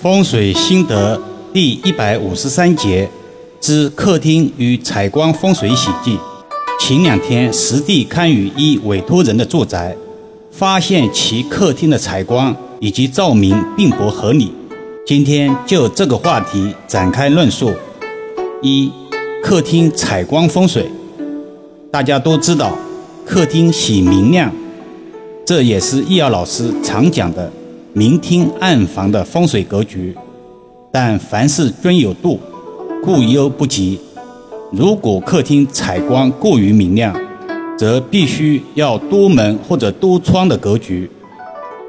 风水心得第一百五十三节之客厅与采光风水喜忌。前两天实地看与一委托人的住宅，发现其客厅的采光以及照明并不合理。今天就这个话题展开论述。一、客厅采光风水，大家都知道，客厅喜明亮。这也是易遥老师常讲的明厅暗房的风水格局，但凡事均有度，故忧不及。如果客厅采光过于明亮，则必须要多门或者多窗的格局，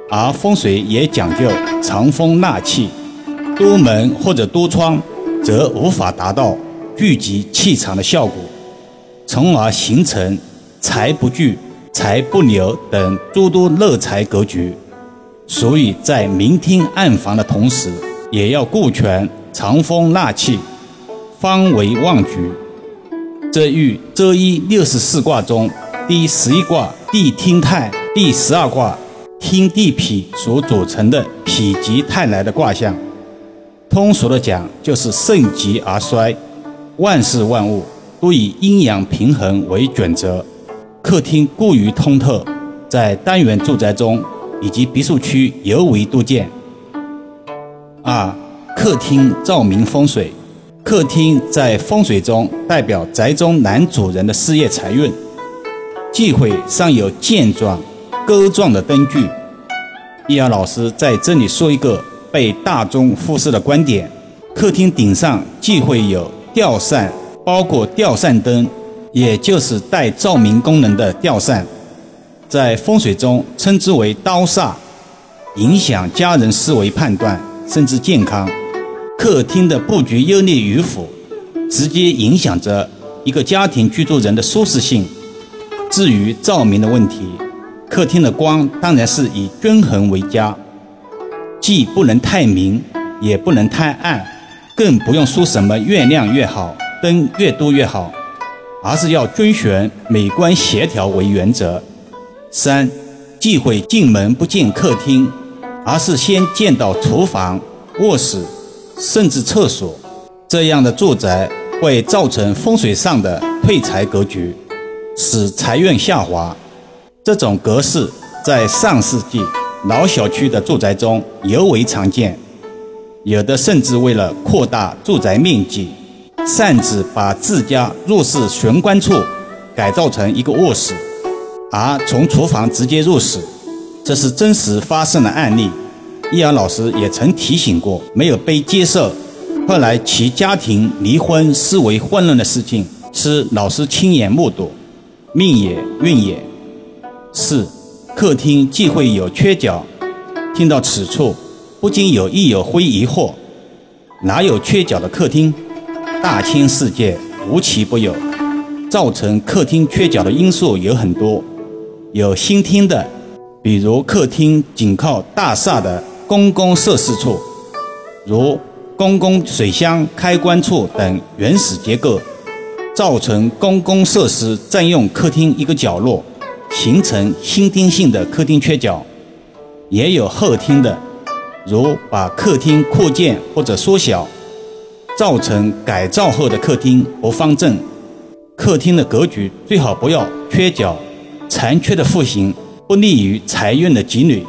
而风水也讲究藏风纳气，多门或者多窗则无法达到聚集气场的效果，从而形成财不聚。财不流等诸多乐财格局，所以在明厅暗房的同时，也要顾全藏风纳气，方为旺局。这与周一六十四卦中第十一卦地听泰、第十二卦听地痞所组成的否极泰来的卦象。通俗的讲，就是盛极而衰，万事万物都以阴阳平衡为准则。客厅过于通透，在单元住宅中以及别墅区尤为多见。二、客厅照明风水，客厅在风水中代表宅中男主人的事业财运，忌讳上有剑状、钩状的灯具。易遥老师在这里说一个被大众忽视的观点：客厅顶上忌讳有吊扇，包括吊扇灯。也就是带照明功能的吊扇，在风水中称之为刀煞，影响家人思维判断甚至健康。客厅的布局优劣与否，直接影响着一个家庭居住人的舒适性。至于照明的问题，客厅的光当然是以均衡为佳，既不能太明，也不能太暗，更不用说什么越亮越好，灯越多越好。而是要遵循美观协调为原则。三，忌讳进门不见客厅，而是先见到厨房、卧室，甚至厕所。这样的住宅会造成风水上的退财格局，使财运下滑。这种格式在上世纪老小区的住宅中尤为常见，有的甚至为了扩大住宅面积。擅自把自家入室玄关处改造成一个卧室，而从厨房直接入室，这是真实发生的案例。易阳老师也曾提醒过，没有被接受。后来其家庭离婚视为混乱的事情，是老师亲眼目睹，命也运也。四，客厅忌讳有缺角。听到此处，不禁有意有会疑惑：哪有缺角的客厅？大千世界无奇不有，造成客厅缺角的因素有很多。有新厅的，比如客厅紧靠大厦的公共设施处，如公共水箱开关处等原始结构，造成公共设施占用客厅一个角落，形成新厅性的客厅缺角。也有后厅的，如把客厅扩建或者缩小。造成改造后的客厅不方正，客厅的格局最好不要缺角，残缺的户型不利于财运的积累。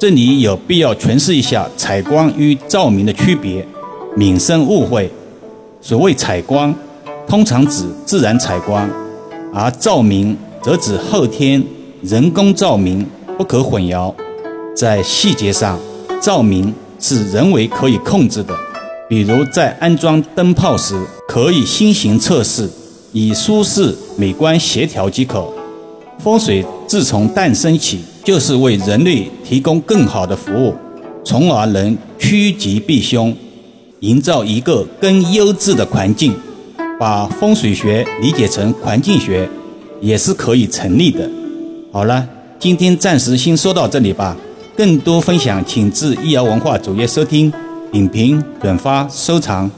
这里有必要诠释一下采光与照明的区别，免生误会。所谓采光，通常指自然采光，而照明则指后天人工照明，不可混淆。在细节上，照明是人为可以控制的。比如在安装灯泡时，可以先行测试，以舒适、美观、协调即可。风水自从诞生起，就是为人类提供更好的服务，从而能趋吉避凶，营造一个更优质的环境。把风水学理解成环境学，也是可以成立的。好了，今天暂时先说到这里吧。更多分享，请至易瑶文化主页收听。点评、转发、收藏。